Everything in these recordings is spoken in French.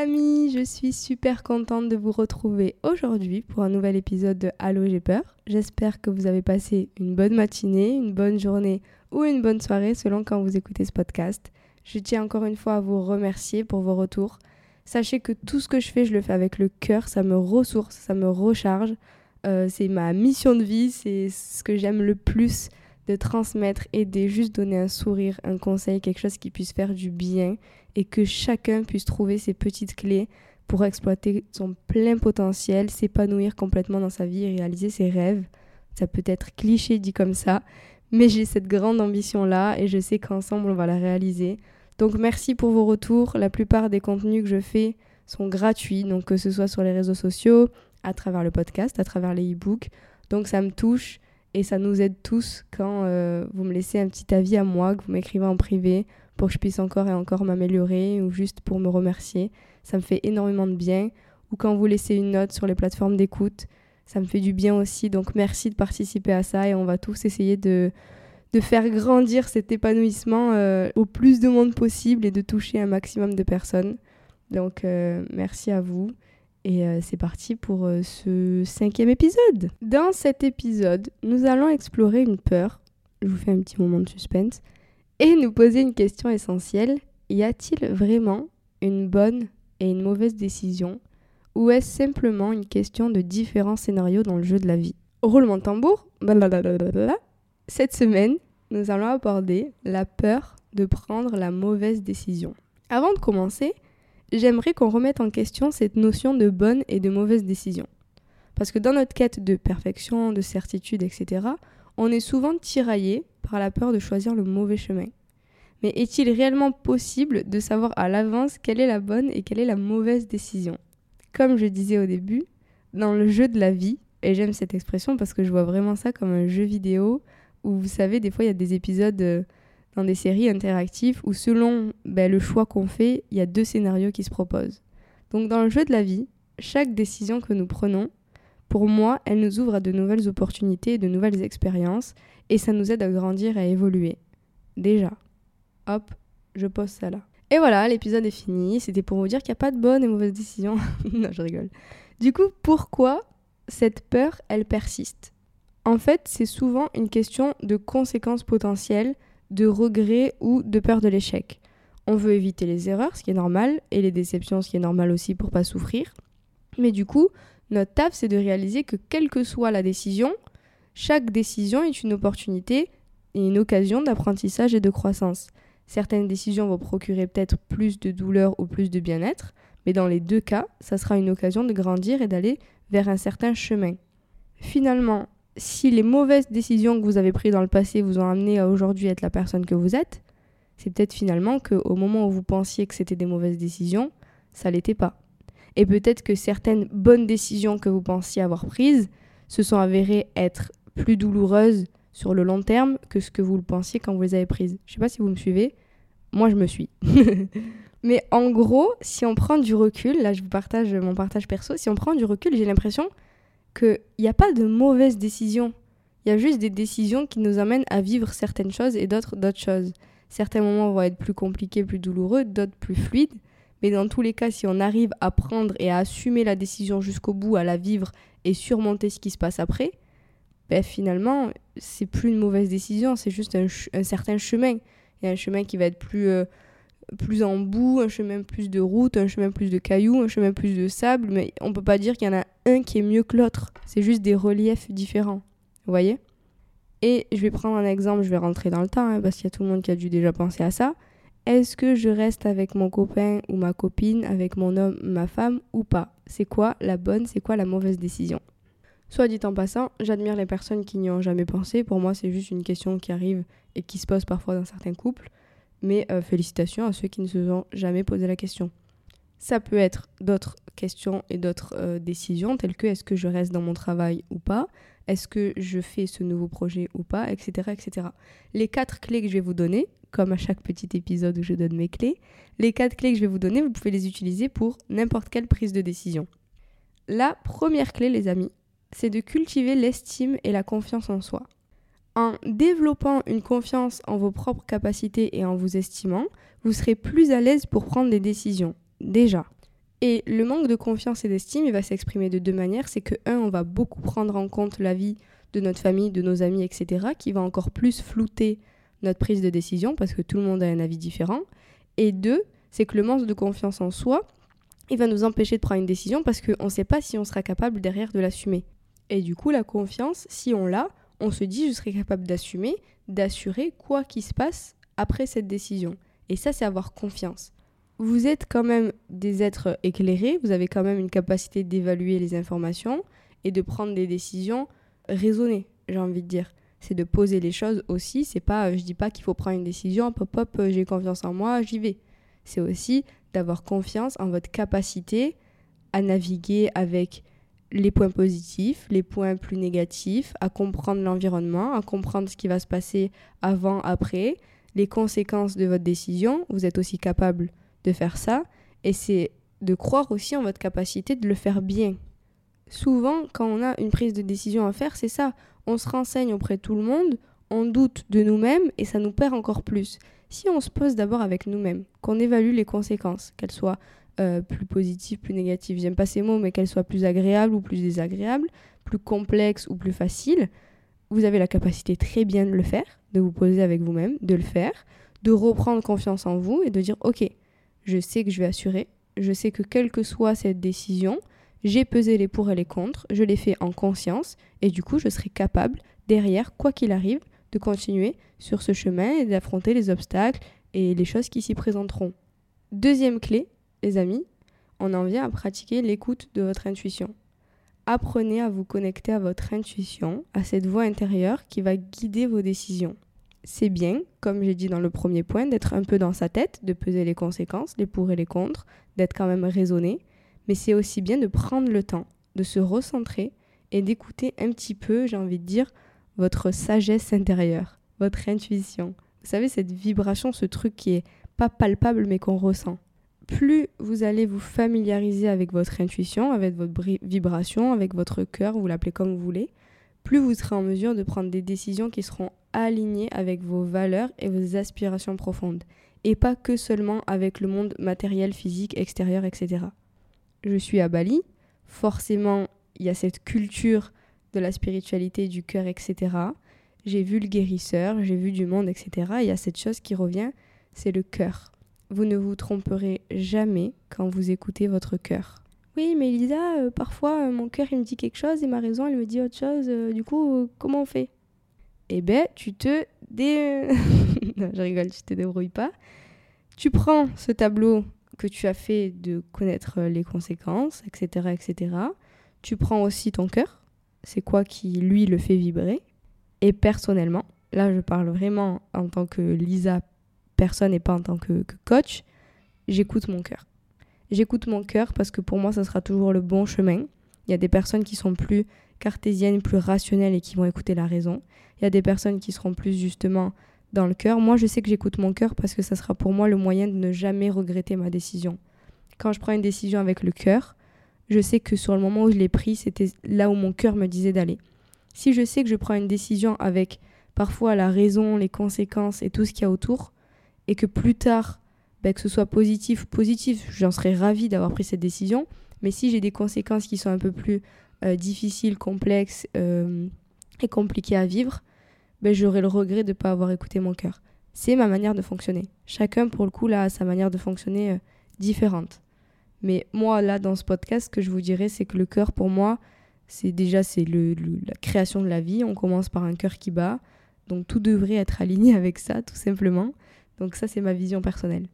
Amis, je suis super contente de vous retrouver aujourd'hui pour un nouvel épisode de Allô j'ai peur. J'espère que vous avez passé une bonne matinée, une bonne journée ou une bonne soirée selon quand vous écoutez ce podcast. Je tiens encore une fois à vous remercier pour vos retours. Sachez que tout ce que je fais, je le fais avec le cœur, ça me ressource, ça me recharge. Euh, c'est ma mission de vie, c'est ce que j'aime le plus de transmettre, aider, juste donner un sourire, un conseil, quelque chose qui puisse faire du bien et que chacun puisse trouver ses petites clés pour exploiter son plein potentiel, s'épanouir complètement dans sa vie et réaliser ses rêves. Ça peut être cliché dit comme ça, mais j'ai cette grande ambition-là et je sais qu'ensemble on va la réaliser. Donc merci pour vos retours. La plupart des contenus que je fais sont gratuits, donc que ce soit sur les réseaux sociaux, à travers le podcast, à travers les e-books. Donc ça me touche et ça nous aide tous quand euh, vous me laissez un petit avis à moi, que vous m'écrivez en privé pour que je puisse encore et encore m'améliorer ou juste pour me remercier. Ça me fait énormément de bien. Ou quand vous laissez une note sur les plateformes d'écoute, ça me fait du bien aussi. Donc merci de participer à ça et on va tous essayer de, de faire grandir cet épanouissement euh, au plus de monde possible et de toucher un maximum de personnes. Donc euh, merci à vous. Et euh, c'est parti pour euh, ce cinquième épisode. Dans cet épisode, nous allons explorer une peur. Je vous fais un petit moment de suspense. Et nous poser une question essentielle. Y a-t-il vraiment une bonne et une mauvaise décision? Ou est-ce simplement une question de différents scénarios dans le jeu de la vie? Roulement de tambour. Blablabla. Cette semaine, nous allons aborder la peur de prendre la mauvaise décision. Avant de commencer, j'aimerais qu'on remette en question cette notion de bonne et de mauvaise décision. Parce que dans notre quête de perfection, de certitude, etc., on est souvent tiraillé par la peur de choisir le mauvais chemin. Mais est-il réellement possible de savoir à l'avance quelle est la bonne et quelle est la mauvaise décision? Comme je disais au début, dans le jeu de la vie, et j'aime cette expression parce que je vois vraiment ça comme un jeu vidéo où vous savez, des fois il y a des épisodes euh, dans des séries interactives où selon ben, le choix qu'on fait, il y a deux scénarios qui se proposent. Donc dans le jeu de la vie, chaque décision que nous prenons, pour moi, elle nous ouvre à de nouvelles opportunités de nouvelles expériences et ça nous aide à grandir et à évoluer. Déjà. Hop, je pose ça là. Et voilà, l'épisode est fini. C'était pour vous dire qu'il n'y a pas de bonne et mauvaise décision. non, je rigole. Du coup, pourquoi cette peur, elle persiste? En fait, c'est souvent une question de conséquences potentielles de regret ou de peur de l'échec. On veut éviter les erreurs, ce qui est normal, et les déceptions, ce qui est normal aussi pour pas souffrir. Mais du coup, notre taf, c'est de réaliser que quelle que soit la décision, chaque décision est une opportunité et une occasion d'apprentissage et de croissance. Certaines décisions vont procurer peut-être plus de douleur ou plus de bien-être, mais dans les deux cas, ça sera une occasion de grandir et d'aller vers un certain chemin. Finalement, si les mauvaises décisions que vous avez prises dans le passé vous ont amené à aujourd'hui être la personne que vous êtes, c'est peut-être finalement qu'au moment où vous pensiez que c'était des mauvaises décisions, ça l'était pas. Et peut-être que certaines bonnes décisions que vous pensiez avoir prises se sont avérées être plus douloureuses sur le long terme que ce que vous le pensiez quand vous les avez prises. Je sais pas si vous me suivez, moi je me suis. Mais en gros, si on prend du recul, là je vous partage mon partage perso, si on prend du recul, j'ai l'impression qu'il n'y a pas de mauvaises décisions. Il y a juste des décisions qui nous amènent à vivre certaines choses et d'autres d'autres choses. Certains moments vont être plus compliqués, plus douloureux, d'autres plus fluides. Mais dans tous les cas, si on arrive à prendre et à assumer la décision jusqu'au bout, à la vivre et surmonter ce qui se passe après, ben finalement, c'est plus une mauvaise décision, c'est juste un, certain chemin. Il y a un chemin qui va être plus euh, plus en bout, un chemin plus de route, un chemin plus de cailloux, un chemin plus de sable, mais on peut pas dire qu'il y en a un qui est mieux que l'autre. C'est juste des reliefs différents. Vous voyez? Et je vais prendre un exemple, je vais rentrer dans le temps, hein, parce qu'il y a tout le monde qui a dû déjà penser à ça. Est-ce que je reste avec mon copain ou ma copine, avec mon homme, ma femme ou pas? C'est quoi la bonne, c'est quoi la mauvaise décision? Soit dit en passant, j'admire les personnes qui n'y ont jamais pensé. Pour moi, c'est juste une question qui arrive et qui se pose parfois dans certains couples. Mais euh, félicitations à ceux qui ne se sont jamais posé la question. Ça peut être d'autres questions et d'autres euh, décisions, telles que est-ce que je reste dans mon travail ou pas Est-ce que je fais ce nouveau projet ou pas Etc. etc. Les quatre clés que je vais vous donner, comme à chaque petit épisode où je donne mes clés, les quatre clés que je vais vous donner, vous pouvez les utiliser pour n'importe quelle prise de décision. La première clé, les amis, c'est de cultiver l'estime et la confiance en soi. En développant une confiance en vos propres capacités et en vous estimant, vous serez plus à l'aise pour prendre des décisions. Déjà. Et le manque de confiance et d'estime, il va s'exprimer de deux manières. C'est que, un, on va beaucoup prendre en compte la vie de notre famille, de nos amis, etc., qui va encore plus flouter notre prise de décision parce que tout le monde a un avis différent. Et deux, c'est que le manque de confiance en soi, il va nous empêcher de prendre une décision parce qu'on ne sait pas si on sera capable derrière de l'assumer. Et du coup, la confiance, si on l'a, on se dit je serai capable d'assumer, d'assurer quoi qu'il se passe après cette décision. Et ça, c'est avoir confiance. Vous êtes quand même des êtres éclairés, vous avez quand même une capacité d'évaluer les informations et de prendre des décisions raisonnées, j'ai envie de dire. C'est de poser les choses aussi, c'est pas je dis pas qu'il faut prendre une décision, pop pop, j'ai confiance en moi, j'y vais. C'est aussi d'avoir confiance en votre capacité à naviguer avec les points positifs, les points plus négatifs, à comprendre l'environnement, à comprendre ce qui va se passer avant, après, les conséquences de votre décision. Vous êtes aussi capable de faire ça. Et c'est de croire aussi en votre capacité de le faire bien. Souvent, quand on a une prise de décision à faire, c'est ça. On se renseigne auprès de tout le monde, on doute de nous-mêmes et ça nous perd encore plus. Si on se pose d'abord avec nous-mêmes, qu'on évalue les conséquences, qu'elles soient euh, plus positive, plus négative. J'aime pas ces mots, mais qu'elle soit plus agréable ou plus désagréable, plus complexe ou plus facile, vous avez la capacité très bien de le faire, de vous poser avec vous-même, de le faire, de reprendre confiance en vous et de dire ok, je sais que je vais assurer, je sais que quelle que soit cette décision, j'ai pesé les pour et les contre, je l'ai fait en conscience et du coup je serai capable derrière, quoi qu'il arrive, de continuer sur ce chemin et d'affronter les obstacles et les choses qui s'y présenteront. Deuxième clé, les amis, on en vient à pratiquer l'écoute de votre intuition. Apprenez à vous connecter à votre intuition, à cette voix intérieure qui va guider vos décisions. C'est bien, comme j'ai dit dans le premier point, d'être un peu dans sa tête, de peser les conséquences, les pour et les contre, d'être quand même raisonné, mais c'est aussi bien de prendre le temps, de se recentrer et d'écouter un petit peu, j'ai envie de dire, votre sagesse intérieure, votre intuition. Vous savez, cette vibration, ce truc qui est pas palpable mais qu'on ressent plus vous allez vous familiariser avec votre intuition, avec votre vibration, avec votre cœur, vous l'appelez comme vous voulez, plus vous serez en mesure de prendre des décisions qui seront alignées avec vos valeurs et vos aspirations profondes, et pas que seulement avec le monde matériel, physique, extérieur, etc. Je suis à Bali, forcément il y a cette culture de la spiritualité, du cœur, etc. J'ai vu le guérisseur, j'ai vu du monde, etc. Il y a cette chose qui revient, c'est le cœur. Vous ne vous tromperez jamais quand vous écoutez votre cœur. Oui, mais Lisa, euh, parfois euh, mon cœur il me dit quelque chose et ma raison elle me dit autre chose. Euh, du coup, comment on fait? Eh ben, tu te dé... non, je rigole, tu te débrouilles pas. Tu prends ce tableau que tu as fait de connaître les conséquences, etc., etc. Tu prends aussi ton cœur. C'est quoi qui lui le fait vibrer? Et personnellement, là je parle vraiment en tant que Lisa personne et pas en tant que, coach, j'écoute mon cœur. J'écoute mon cœur parce que pour moi, ça sera toujours le bon chemin. Il y a des personnes qui sont plus cartésiennes, plus rationnelles et qui vont écouter la raison. Il y a des personnes qui seront plus justement dans le cœur. Moi, je sais que j'écoute mon cœur parce que ça sera pour moi le moyen de ne jamais regretter ma décision. Quand je prends une décision avec le cœur, je sais que sur le moment où je l'ai pris, c'était là où mon cœur me disait d'aller. Si je sais que je prends une décision avec parfois la raison, les conséquences et tout ce qu'il y a autour, et que plus tard, bah, que ce soit positif ou positif, j'en serais ravie d'avoir pris cette décision. Mais si j'ai des conséquences qui sont un peu plus euh, difficiles, complexes euh, et compliquées à vivre, bah, j'aurai le regret de ne pas avoir écouté mon cœur. c'est ma manière de fonctionner. Chacun, pour le coup, a sa manière de fonctionner euh, différente. Mais moi, là, dans ce podcast, ce que je vous dirais, c'est que le cœur, pour moi, c'est déjà c'est la création de la vie. On commence par un cœur qui bat. Donc tout devrait être aligné avec ça, tout simplement. Donc ça, c'est ma vision personnelle.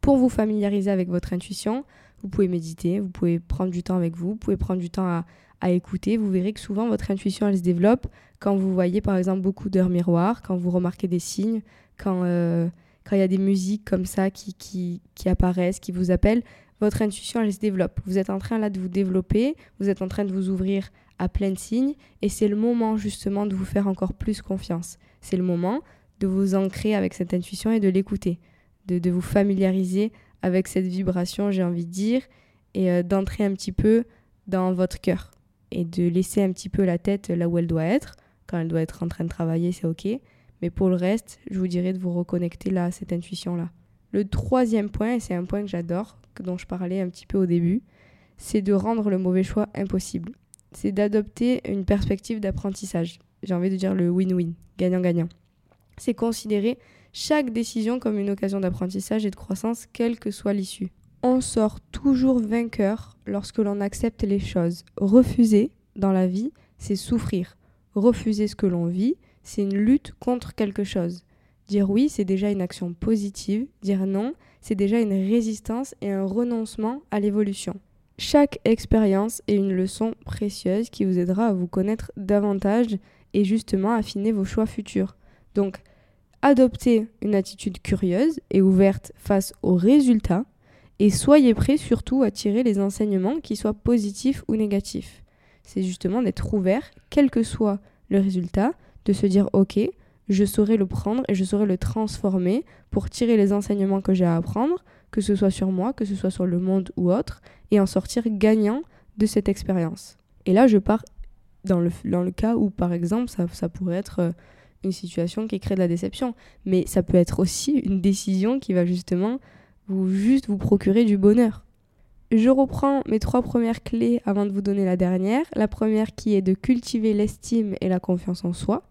Pour vous familiariser avec votre intuition, vous pouvez méditer, vous pouvez prendre du temps avec vous, vous pouvez prendre du temps à, écouter. Vous verrez que souvent, votre intuition, elle se développe quand vous voyez, par exemple, beaucoup d'heures miroirs, quand vous remarquez des signes, quand euh, quand il y a des musiques comme ça qui, qui, qui apparaissent, qui vous appellent votre intuition, elle se développe. Vous êtes en train là de vous développer, vous êtes en train de vous ouvrir à plein de signes, et c'est le moment justement de vous faire encore plus confiance. C'est le moment de vous ancrer avec cette intuition et de l'écouter, de, vous familiariser avec cette vibration, j'ai envie de dire, et euh, d'entrer un petit peu dans votre cœur, et de laisser un petit peu la tête là où elle doit être. Quand elle doit être en train de travailler, c'est ok. Mais pour le reste, je vous dirais de vous reconnecter là à cette intuition-là. Le troisième point, et c'est un point que j'adore, dont je parlais un petit peu au début, c'est de rendre le mauvais choix impossible. C'est d'adopter une perspective d'apprentissage. J'ai envie de dire le win-win, gagnant-gagnant. C'est considérer chaque décision comme une occasion d'apprentissage et de croissance, quelle que soit l'issue. On sort toujours vainqueur lorsque l'on accepte les choses. Refuser dans la vie, c'est souffrir. Refuser ce que l'on vit, c'est une lutte contre quelque chose. Dire oui, c'est déjà une action positive. Dire non, c'est déjà une résistance et un renoncement à l'évolution. Chaque expérience est une leçon précieuse qui vous aidera à vous connaître davantage et justement affiner vos choix futurs. Donc, adoptez une attitude curieuse et ouverte face aux résultats et soyez prêts surtout à tirer les enseignements qui soient positifs ou négatifs. C'est justement d'être ouvert, quel que soit le résultat, de se dire ok, je saurai le prendre et je saurai le transformer pour tirer les enseignements que j'ai à apprendre, que ce soit sur moi, que ce soit sur le monde ou autre, et en sortir gagnant de cette expérience. Et là, je pars dans le, dans le cas où, par exemple, ça, ça pourrait être euh, une situation qui crée de la déception, mais ça peut être aussi une décision qui va justement vous juste vous procurer du bonheur. Je reprends mes trois premières clés avant de vous donner la dernière. La première qui est de cultiver l'estime et la confiance en soi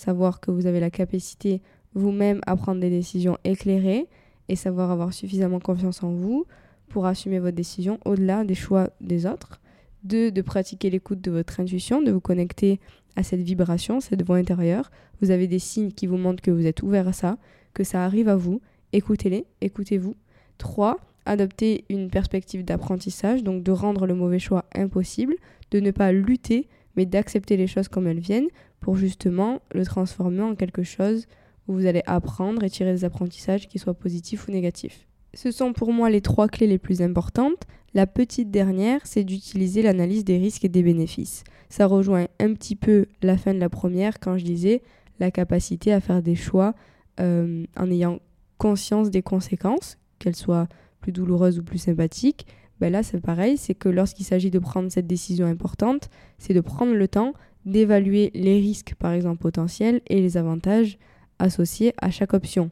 savoir que vous avez la capacité vous-même à prendre des décisions éclairées et savoir avoir suffisamment confiance en vous pour assumer votre décision au-delà des choix des autres. Deux, de pratiquer l'écoute de votre intuition, de vous connecter à cette vibration, cette voix intérieure. Vous avez des signes qui vous montrent que vous êtes ouvert à ça, que ça arrive à vous. Écoutez-les, écoutez-vous. Trois, adopter une perspective d'apprentissage, donc de rendre le mauvais choix impossible, de ne pas lutter, mais d'accepter les choses comme elles viennent pour justement le transformer en quelque chose où vous allez apprendre et tirer des apprentissages qui soient positifs ou négatifs. Ce sont pour moi les trois clés les plus importantes. La petite dernière, c'est d'utiliser l'analyse des risques et des bénéfices. Ça rejoint un petit peu la fin de la première quand je disais la capacité à faire des choix euh, en ayant conscience des conséquences, qu'elles soient plus douloureuses ou plus sympathiques. Ben là, c'est pareil, c'est que lorsqu'il s'agit de prendre cette décision importante, c'est de prendre le temps d'évaluer les risques, par exemple, potentiels et les avantages associés à chaque option.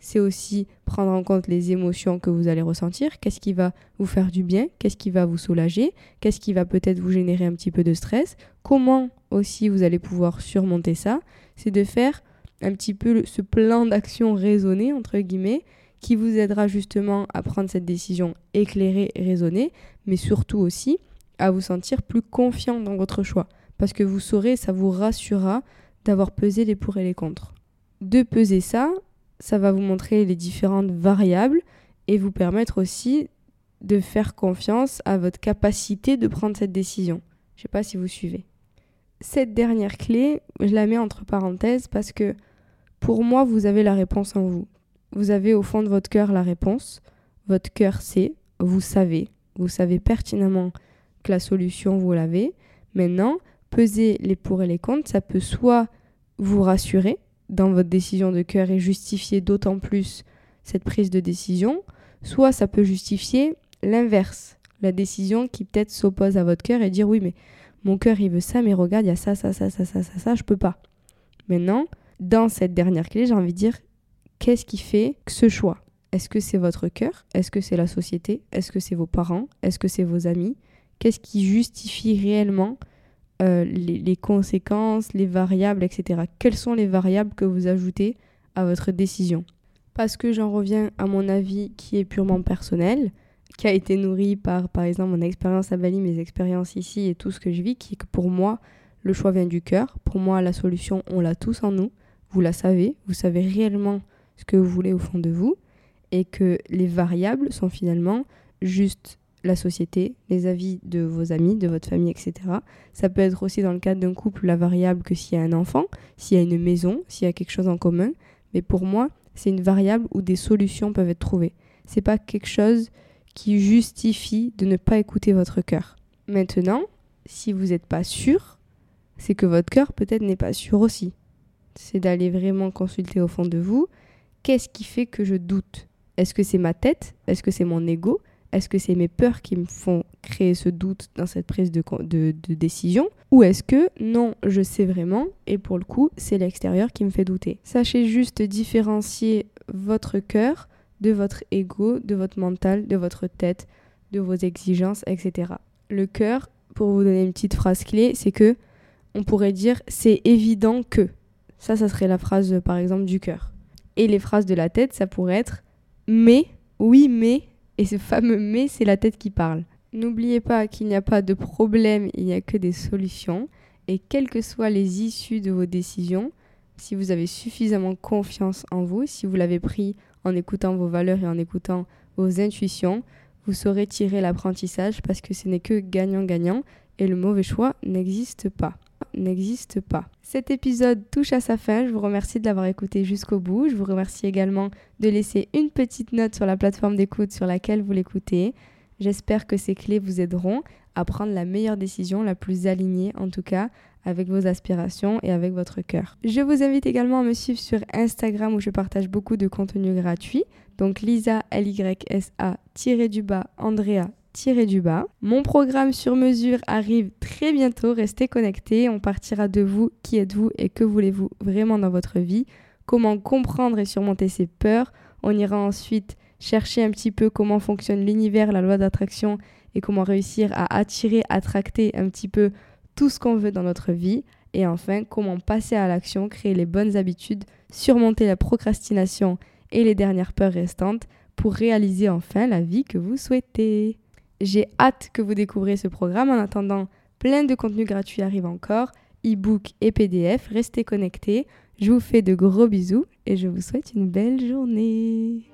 C'est aussi prendre en compte les émotions que vous allez ressentir, qu'est-ce qui va vous faire du bien, qu'est-ce qui va vous soulager, qu'est-ce qui va peut-être vous générer un petit peu de stress, comment aussi vous allez pouvoir surmonter ça? C'est de faire un petit peu ce plan d'action raisonné, entre guillemets, qui vous aidera justement à prendre cette décision éclairée et raisonnée, mais surtout aussi à vous sentir plus confiant dans votre choix. Parce que vous saurez, ça vous rassurera d'avoir pesé les pour et les contre. De peser ça, ça va vous montrer les différentes variables et vous permettre aussi de faire confiance à votre capacité de prendre cette décision. Je ne sais pas si vous suivez. Cette dernière clé, je la mets entre parenthèses parce que pour moi, vous avez la réponse en vous. Vous avez au fond de votre cœur la réponse. Votre cœur sait, vous savez, vous savez pertinemment que la solution, vous l'avez. Maintenant, peser les pour et les contre, ça peut soit vous rassurer dans votre décision de cœur et justifier d'autant plus cette prise de décision, soit ça peut justifier l'inverse, la décision qui peut-être s'oppose à votre cœur et dire oui mais mon cœur il veut ça mais regarde il y a ça ça ça ça ça ça ça je peux pas. Maintenant, dans cette dernière clé, j'ai envie de dire qu'est-ce qui fait ce choix? Est-ce que c'est votre cœur? Est-ce que c'est la société? Est-ce que c'est vos parents? Est-ce que c'est vos amis? Qu'est-ce qui justifie réellement euh, les, conséquences, les variables, etc. Quelles sont les variables que vous ajoutez à votre décision? Parce que j'en reviens à mon avis qui est purement personnel, qui a été nourri par, par exemple, mon expérience à Bali, mes expériences ici et tout ce que je vis, qui est que pour moi, le choix vient du cœur. Pour moi, la solution, on l'a tous en nous. Vous la savez, vous savez réellement ce que vous voulez au fond de vous et que les variables sont finalement juste la société, les avis de vos amis, de votre famille, etc. Ça peut être aussi dans le cadre d'un couple la variable que s'il y a un enfant, s'il y a une maison, s'il y a quelque chose en commun. Mais pour moi, c'est une variable où des solutions peuvent être trouvées. C'est pas quelque chose qui justifie de ne pas écouter votre cœur. Maintenant, si vous n'êtes pas sûr, c'est que votre cœur peut-être n'est pas sûr aussi. C'est d'aller vraiment consulter au fond de vous. Qu'est-ce qui fait que je doute? Est-ce que c'est ma tête? Est-ce que c'est mon ego? Est-ce que c'est mes peurs qui me font créer ce doute dans cette prise de, de, décision Ou est-ce que non, je sais vraiment et pour le coup, c'est l'extérieur qui me fait douter Sachez juste différencier votre cœur de votre ego, de votre mental, de votre tête, de vos exigences, etc. Le cœur, pour vous donner une petite phrase clé, c'est que on pourrait dire c'est évident que. Ça, ça serait la phrase par exemple du cœur. Et les phrases de la tête, ça pourrait être mais, oui, mais, et ce fameux mais, c'est la tête qui parle. N'oubliez pas qu'il n'y a pas de problème, il n'y a que des solutions. Et quelles que soient les issues de vos décisions, si vous avez suffisamment confiance en vous, si vous l'avez pris en écoutant vos valeurs et en écoutant vos intuitions, vous saurez tirer l'apprentissage parce que ce n'est que gagnant-gagnant et le mauvais choix n'existe pas n'existe pas. Cet épisode touche à sa fin, je vous remercie de l'avoir écouté jusqu'au bout, je vous remercie également de laisser une petite note sur la plateforme d'écoute sur laquelle vous l'écoutez. J'espère que ces clés vous aideront à prendre la meilleure décision, la plus alignée en tout cas, avec vos aspirations et avec votre cœur. Je vous invite également à me suivre sur Instagram où je partage beaucoup de contenu gratuit. Donc Lisa, L-Y-S-A, Andrea, du bas. Mon programme sur mesure arrive très bientôt, restez connectés, on partira de vous, qui êtes-vous et que voulez-vous vraiment dans votre vie, comment comprendre et surmonter ses peurs? On ira ensuite chercher un petit peu comment fonctionne l'univers, la loi d'attraction et comment réussir à attirer, attracter un petit peu tout ce qu'on veut dans notre vie. Et enfin, comment passer à l'action, créer les bonnes habitudes, surmonter la procrastination et les dernières peurs restantes pour réaliser enfin la vie que vous souhaitez. J'ai hâte que vous découvriez ce programme. En attendant, plein de contenus gratuits arrivent encore, e-book et PDF. Restez connectés. Je vous fais de gros bisous et je vous souhaite une belle journée.